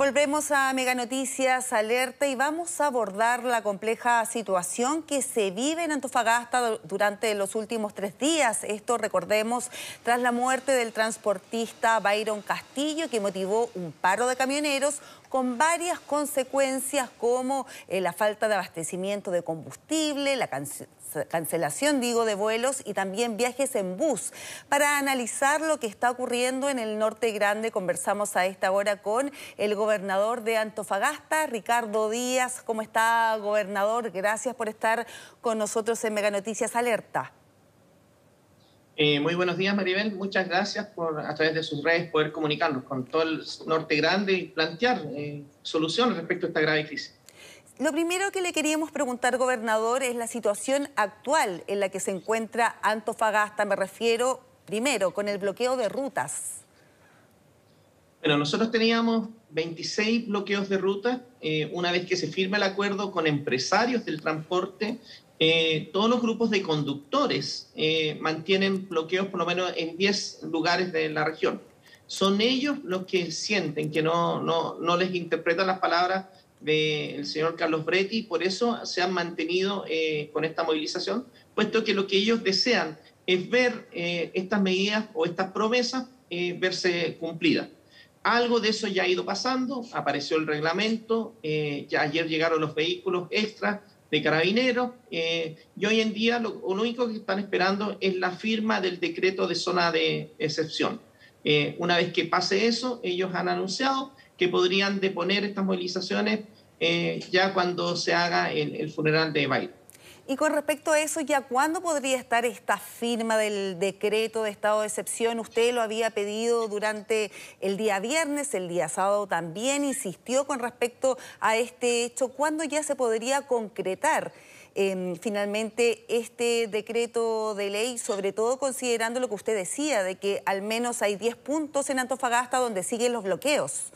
Volvemos a Mega Noticias Alerta y vamos a abordar la compleja situación que se vive en Antofagasta durante los últimos tres días. Esto, recordemos, tras la muerte del transportista Byron Castillo, que motivó un paro de camioneros con varias consecuencias como eh, la falta de abastecimiento de combustible, la cancelación, digo, de vuelos y también viajes en bus. Para analizar lo que está ocurriendo en el norte grande, conversamos a esta hora con el gobernador de Antofagasta, Ricardo Díaz. ¿Cómo está, gobernador? Gracias por estar con nosotros en Mega Noticias Alerta. Eh, muy buenos días, Maribel. Muchas gracias por, a través de sus redes, poder comunicarnos con todo el norte grande y plantear eh, soluciones respecto a esta grave crisis. Lo primero que le queríamos preguntar, gobernador, es la situación actual en la que se encuentra Antofagasta. Me refiero, primero, con el bloqueo de rutas. Bueno, nosotros teníamos 26 bloqueos de ruta. Eh, una vez que se firma el acuerdo con empresarios del transporte, eh, todos los grupos de conductores eh, mantienen bloqueos por lo menos en 10 lugares de la región. Son ellos los que sienten que no, no, no les interpretan las palabras del señor Carlos Bretti, por eso se han mantenido eh, con esta movilización, puesto que lo que ellos desean es ver eh, estas medidas o estas promesas eh, verse cumplidas. Algo de eso ya ha ido pasando, apareció el reglamento, ya ayer llegaron los vehículos extras de carabineros y hoy en día lo, único que están esperando es la firma del decreto de zona de excepción. una vez que pase eso, ellos han anunciado que podrían deponer estas movilizaciones eh, ya cuando se haga el, funeral de Biden. Y con respecto a eso, ¿ya cuándo podría estar esta firma del decreto de estado de excepción? Usted lo había pedido durante el día viernes, el día sábado también insistió con respecto a este hecho. ¿Cuándo ya se podría concretar em, finalmente este decreto de ley, sobre todo considerando lo que usted decía, de que al menos hay 10 puntos en Antofagasta donde siguen los bloqueos?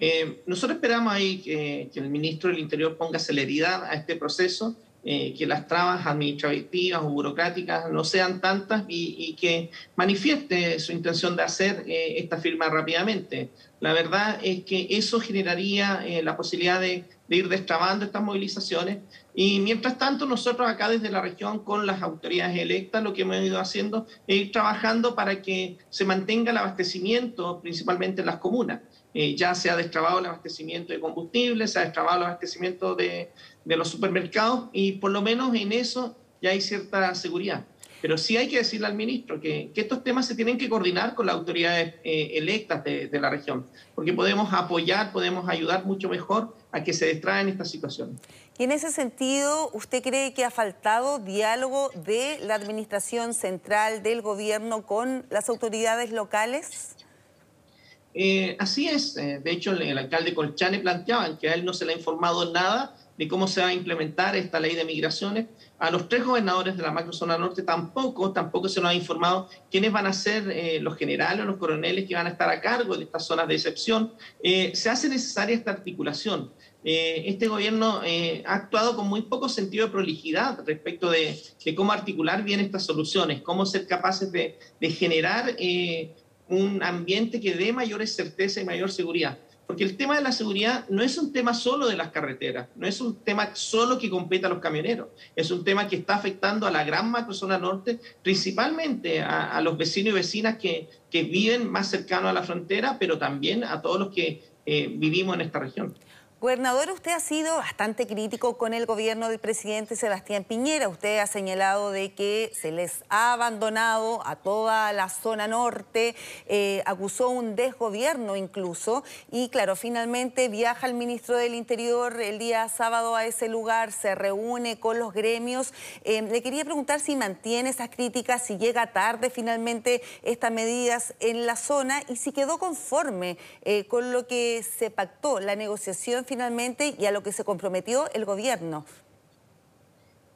Eh, nosotros esperamos ahí que, el ministro del Interior ponga celeridad a este proceso, eh, que las trabas administrativas o burocráticas no sean tantas y, que manifieste su intención de hacer eh, esta firma rápidamente. La verdad es que eso generaría la posibilidad de, de, ir destrabando estas movilizaciones y mientras tanto nosotros acá desde la región con las autoridades electas lo que hemos ido haciendo es ir trabajando para que se mantenga el abastecimiento principalmente en las comunas. Eh, ya se ha destrabado el abastecimiento de combustible, se ha destrabado el abastecimiento de, los supermercados y por lo menos en eso ya hay cierta seguridad. Pero sí hay que decirle al ministro que, estos temas se tienen que coordinar con las autoridades eh, electas de, la región, porque podemos apoyar, podemos ayudar mucho mejor a que se destraen estas situaciones. Y en ese sentido, ¿usted cree que ha faltado diálogo de la administración central del gobierno con las autoridades locales? Eh, así es. Eh, de hecho, el, alcalde Colchane planteaba que a él no se le ha informado nada de cómo se va a implementar esta ley de migraciones. A los tres gobernadores de la macrozona norte tampoco, tampoco se nos ha informado quiénes van a ser eh, los generales o los coroneles que van a estar a cargo de estas zonas de excepción. se hace necesaria esta articulación. este gobierno ha actuado con muy poco sentido de prolijidad respecto de, cómo articular bien estas soluciones, cómo ser capaces de, de generar un ambiente que dé mayores certeza y mayor seguridad. Porque el tema de la seguridad no es un tema solo de las carreteras, no es un tema solo que compete a los camioneros, es un tema que está afectando a la gran macrozona norte, principalmente a, los vecinos y vecinas que, viven más cercano a la frontera, pero también a todos los que eh, vivimos en esta región. Gobernador, usted ha sido bastante crítico con el gobierno del presidente Sebastián Piñera. Usted ha señalado de que se les ha abandonado a toda la zona norte, eh, acusó un desgobierno incluso. Y claro, finalmente viaja el ministro del Interior el día sábado a ese lugar, se reúne con los gremios. Eh, le quería preguntar si mantiene esas críticas, si llega tarde finalmente estas medidas en la zona y si quedó conforme eh, con lo que se pactó, la negociación finalmente y a lo que se comprometió el gobierno?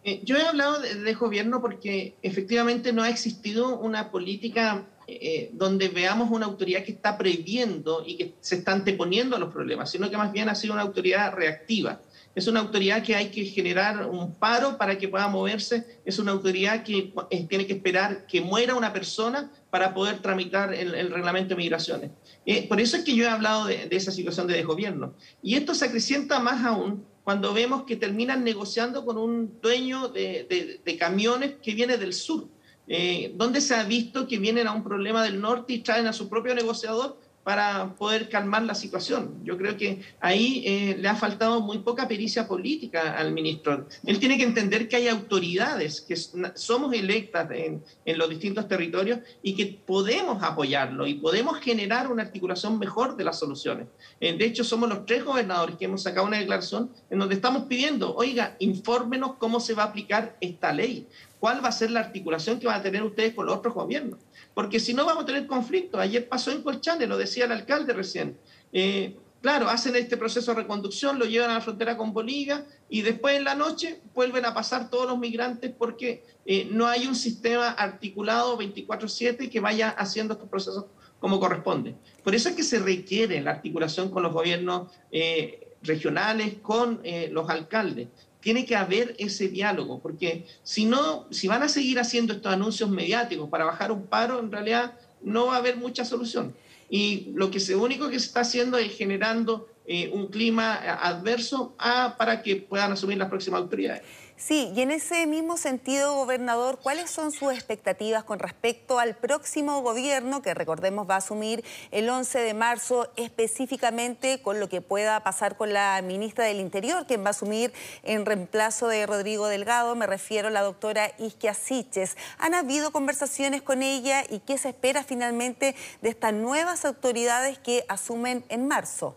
Eh, yo he hablado de, gobierno porque efectivamente no ha existido una política eh, donde veamos una autoridad que está previendo y que se está anteponiendo a los problemas, sino que más bien ha sido una autoridad reactiva. Es una autoridad que hay que generar un paro para que pueda moverse, es una autoridad que eh, tiene que esperar que muera una persona para poder tramitar el, reglamento de migraciones. Eh, por eso es que yo he hablado de, esa situación de desgobierno. Y esto se acrecienta más aún cuando vemos que terminan negociando con un dueño de, camiones que viene del sur, eh, donde se ha visto que vienen a un problema del norte y traen a su propio negociador para poder calmar la situación. Yo creo que ahí eh, le ha faltado muy poca pericia política al ministro. Él tiene que entender que hay autoridades, que somos electas en, los distintos territorios y que podemos apoyarlo y podemos generar una articulación mejor de las soluciones. Eh, de hecho, somos los tres gobernadores que hemos sacado una declaración en donde estamos pidiendo, oiga, infórmenos cómo se va a aplicar esta ley, cuál va a ser la articulación que van a tener ustedes con los otros gobiernos porque si no vamos a tener conflicto. Ayer pasó en Colchane, lo decía el alcalde recién. Eh, claro, hacen este proceso de reconducción, lo llevan a la frontera con Bolivia y después en la noche vuelven a pasar todos los migrantes porque eh, no hay un sistema articulado 24/7 que vaya haciendo estos procesos como corresponde. Por eso es que se requiere la articulación con los gobiernos eh, regionales, con los alcaldes tiene que haber ese diálogo, porque si no, si van a seguir haciendo estos anuncios mediáticos para bajar un paro, en realidad no va a haber mucha solución. Y lo que se único que se está haciendo es generando eh, un clima adverso para que puedan asumir las próximas autoridades. Sí, y en ese mismo sentido, gobernador, ¿cuáles son sus expectativas con respecto al próximo gobierno que recordemos va a asumir el 11 de marzo, específicamente con lo que pueda pasar con la ministra del Interior, quien va a asumir en reemplazo de Rodrigo Delgado? Me refiero a la doctora Isquia Siches. ¿Han habido conversaciones con ella y qué se espera finalmente de estas nuevas autoridades que asumen en marzo?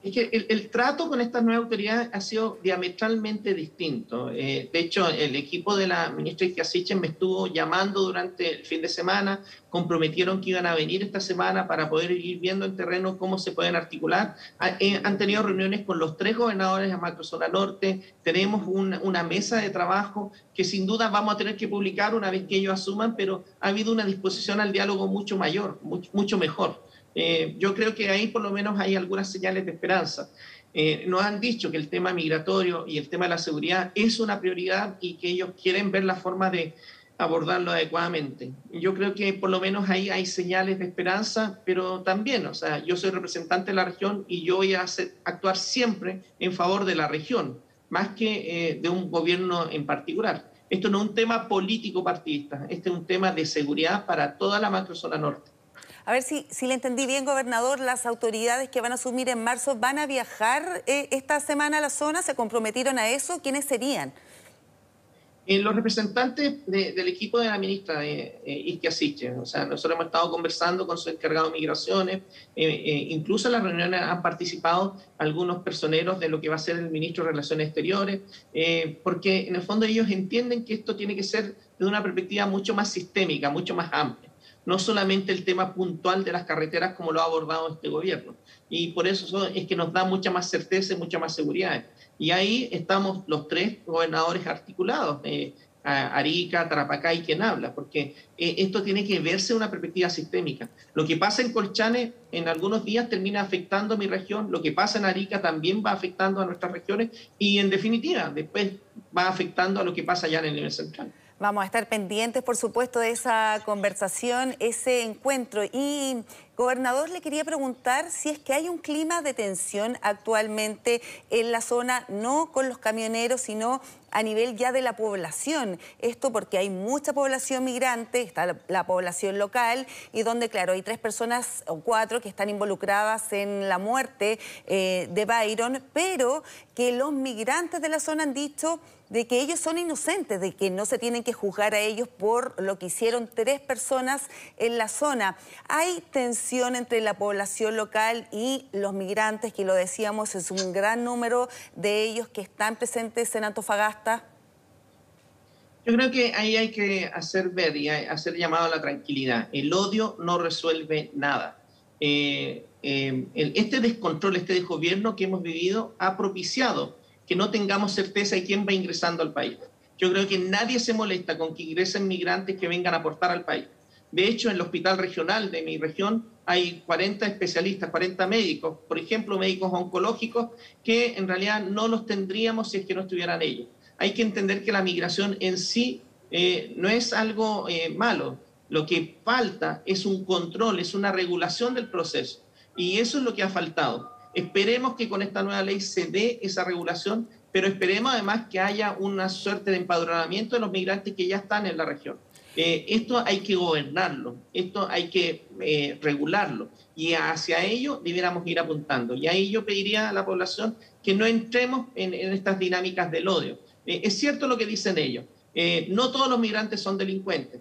Es que el, trato con estas nuevas autoridades ha sido diametralmente distinto. Eh, de hecho, el equipo de la ministra Iquiasichen me estuvo llamando durante el fin de semana, comprometieron que iban a venir esta semana para poder ir viendo en terreno cómo se pueden articular. Eh, han tenido reuniones con los tres gobernadores de Macrozona Norte, tenemos una, mesa de trabajo que sin duda vamos a tener que publicar una vez que ellos asuman, pero ha habido una disposición al diálogo mucho mayor, mucho mejor. Eh, yo creo que ahí por lo menos hay algunas señales de esperanza. Eh, nos han dicho que el tema migratorio y el tema de la seguridad es una prioridad y que ellos quieren ver la forma de abordarlo adecuadamente. Yo creo que por lo menos ahí hay señales de esperanza, pero también, o sea, yo soy representante de la región y yo voy a actuar siempre en favor de la región, más que eh, de un gobierno en particular. Esto no es un tema político partidista, este es un tema de seguridad para toda la macrozona norte. A ver si, si le entendí bien, gobernador, las autoridades que van a asumir en marzo van a viajar eh, esta semana a la zona, ¿se comprometieron a eso? ¿Quiénes serían? Eh, los representantes del equipo de la ministra eh, eh o sea, nosotros hemos estado conversando con su encargado de migraciones, eh, incluso en las reuniones han participado algunos personeros de lo que va a ser el ministro de Relaciones Exteriores, porque en el fondo ellos entienden que esto tiene que ser de una perspectiva mucho más sistémica, mucho más amplia no solamente el tema puntual de las carreteras como lo ha abordado este gobierno. Y por eso es que nos da mucha más certeza y mucha más seguridad. Y ahí estamos los tres gobernadores articulados, eh, Arica, Tarapacá y quien habla, porque eh, esto tiene que verse una perspectiva sistémica. Lo que pasa en Colchane en algunos días termina afectando a mi región, lo que pasa en Arica también va afectando a nuestras regiones y en definitiva después va afectando a lo que pasa allá en el nivel central. Vamos a estar pendientes, por supuesto, de esa conversación, ese encuentro. Y, gobernador, le quería preguntar si es que hay un clima de tensión actualmente en la zona, no con los camioneros, sino a nivel ya de la población. Esto porque hay mucha población migrante, está la, población local y donde, claro, hay tres personas o cuatro que están involucradas en la muerte eh, de Byron, pero que los migrantes de la zona han dicho de que ellos son inocentes, de que no se tienen que juzgar a ellos por lo que hicieron tres personas en la zona. Hay tensión entre la población local y los migrantes, que lo decíamos, es un gran número de ellos que están presentes en Antofagasta. Yo creo que ahí hay que hacer ver y hacer llamado a la tranquilidad. El odio no resuelve nada. Eh, eh, este descontrol, este desgobierno que hemos vivido ha propiciado que no tengamos certeza de quién va ingresando al país. Yo creo que nadie se molesta con que ingresen migrantes que vengan a aportar al país. De hecho, en el hospital regional de mi región hay 40 especialistas, 40 médicos, por ejemplo, médicos oncológicos, que en realidad no los tendríamos si es que no estuvieran ellos. Hay que entender que la migración en sí eh, no es algo eh, malo. Lo que falta es un control, es una regulación del proceso. Y eso es lo que ha faltado. Esperemos que con esta nueva ley se dé esa regulación, pero esperemos además que haya una suerte de empadronamiento de los migrantes que ya están en la región. Eh, esto hay que gobernarlo, esto hay que eh, regularlo y hacia ello debiéramos ir apuntando. Y ahí yo pediría a la población que no entremos en, estas dinámicas del odio. Eh, es cierto lo que dicen ellos, no todos los migrantes son delincuentes,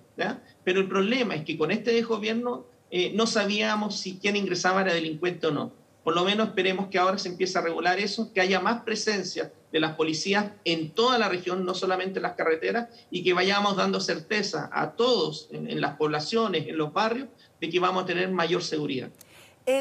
pero el problema es que con este gobierno no sabíamos si quien ingresaba era delincuente o no. Por lo menos esperemos que ahora se empiece a regular eso, que haya más presencia de las policías en toda la región, no solamente en las carreteras, y que vayamos dando certeza a todos en, las poblaciones, en los barrios, de que vamos a tener mayor seguridad.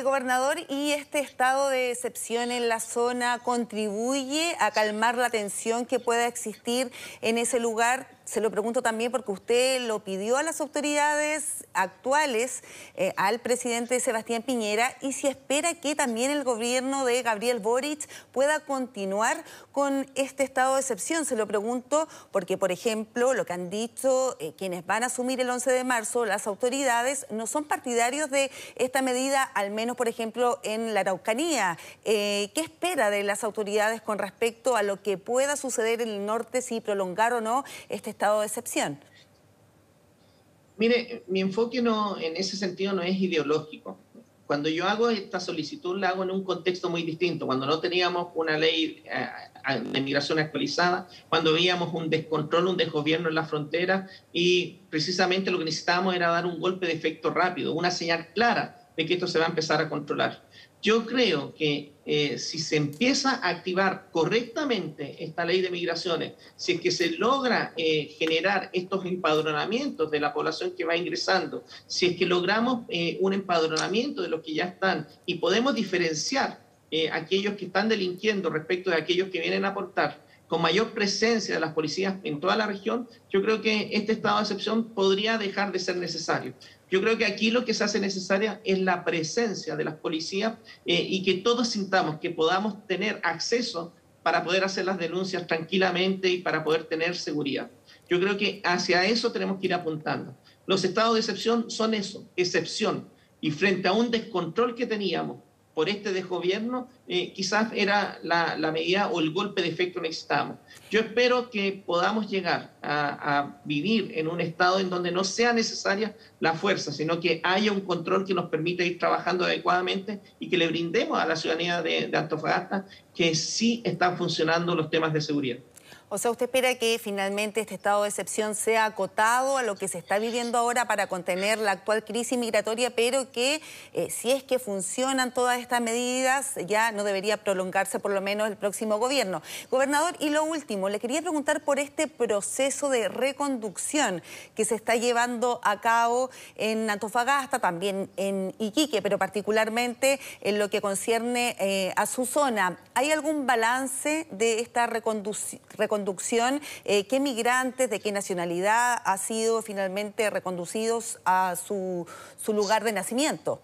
Gobernador, ¿y este estado de excepción en la zona contribuye a calmar la tensión que pueda existir en ese lugar? Se lo pregunto también porque usted lo pidió a las autoridades actuales, eh, al presidente Sebastián Piñera, y si espera que también el gobierno de Gabriel Boric pueda continuar con este estado de excepción. Se lo pregunto porque, por ejemplo, lo que han dicho eh, quienes van a asumir el 11 de marzo, las autoridades no son partidarios de esta medida, al menos, por ejemplo, en la Araucanía. Eh, ¿Qué espera de las autoridades con respecto a lo que pueda suceder en el norte si prolongar o no este estado de excepción? Mire, mi enfoque no, en ese sentido no es ideológico. Cuando yo hago esta solicitud, la hago en un contexto muy distinto, cuando no teníamos una ley eh, de migración actualizada, cuando veíamos un descontrol, un desgobierno en la frontera y precisamente lo que necesitábamos era dar un golpe de efecto rápido, una señal clara de que esto se va a empezar a controlar. Yo creo que eh, si se empieza a activar correctamente esta ley de migraciones, si es que se logra eh, generar estos empadronamientos de la población que va ingresando, si es que logramos eh, un empadronamiento de los que ya están y podemos diferenciar aquellos que están delinquiendo respecto de aquellos que vienen a aportar, con mayor presencia de las policías en toda la región, yo creo que este estado de excepción podría dejar de ser necesario. Yo creo que aquí lo que se hace necesaria es la presencia de las policías eh, y que todos sintamos que podamos tener acceso para poder hacer las denuncias tranquilamente y para poder tener seguridad. Yo creo que hacia eso tenemos que ir apuntando. Los estados de excepción son eso, excepción. Y frente a un descontrol que teníamos por este desgobierno, eh, quizás era la, medida o el golpe de efecto que necesitábamos. Yo espero que podamos llegar a, vivir en un estado en donde no sea necesaria la fuerza, sino que haya un control que nos permita ir trabajando adecuadamente y que le brindemos a la ciudadanía de Antofagasta que sí están funcionando los temas de seguridad. O sea, ¿usted espera que finalmente este estado de excepción sea acotado a lo que se está viviendo ahora para contener la actual crisis migratoria, pero que eh, si es que funcionan todas estas medidas, ya no debería prolongarse por lo menos el próximo gobierno? Gobernador, y lo último, le quería preguntar por este proceso de reconducción que se está llevando a cabo en Antofagasta, también en Iquique, pero particularmente en lo que concierne eh, a su zona. ¿Hay algún balance de esta reconducción? Conducción, eh, ¿qué migrantes, de qué nacionalidad ha sido finalmente reconducidos a su, lugar de nacimiento?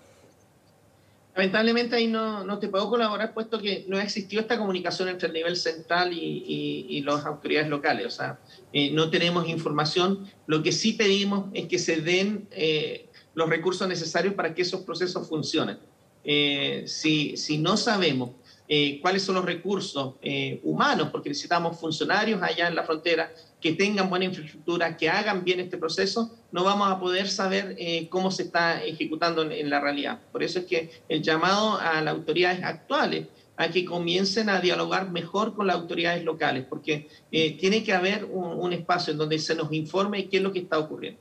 Lamentablemente ahí no, no, te puedo colaborar puesto que no existió esta comunicación entre el nivel central y, y, las autoridades locales. O sea, eh, no tenemos información. Lo que sí pedimos es que se den eh, los recursos necesarios para que esos procesos funcionen. si, si no sabemos eh, cuáles son los recursos eh, humanos, porque necesitamos funcionarios allá en la frontera que tengan buena infraestructura, que hagan bien este proceso, no vamos a poder saber eh, cómo se está ejecutando en, la realidad. Por eso es que el llamado a las autoridades actuales a que comiencen a dialogar mejor con las autoridades locales, porque tiene que haber un, un espacio en donde se nos informe qué es lo que está ocurriendo.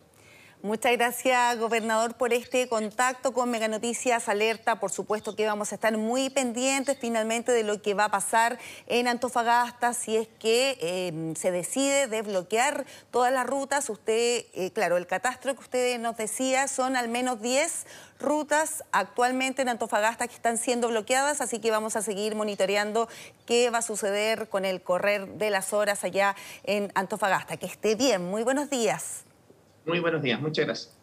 Muchas gracias, gobernador, por este contacto con Mega Noticias Alerta. Por supuesto que vamos a estar muy pendientes finalmente de lo que va a pasar en Antofagasta si es que em, se decide desbloquear todas las rutas. Usted, eh, claro, el catastro que usted nos decía son al menos 10 rutas actualmente en Antofagasta que están siendo bloqueadas, así que vamos a seguir monitoreando qué va a suceder con el correr de las horas allá en Antofagasta. Que esté bien, muy buenos días. Muy buenos días, muchas gracias.